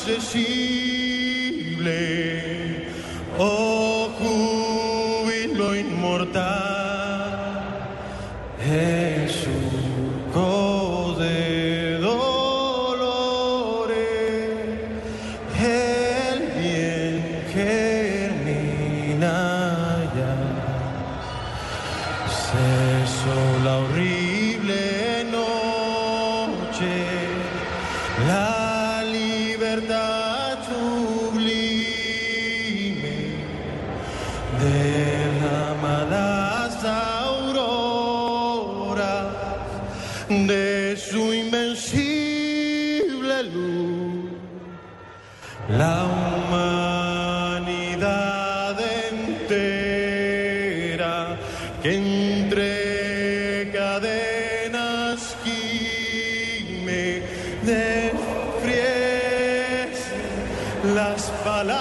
Gloria inmarcesible, oh, júbilo inmortal, Jesús de dolores, el bien germina ya. Cesó la horrible libertad sublime derramadas auroras de su invencible luz. La humanidad entera que entre cadenas las palabras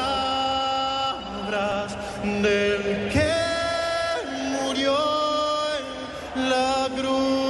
del que murió en la cruz.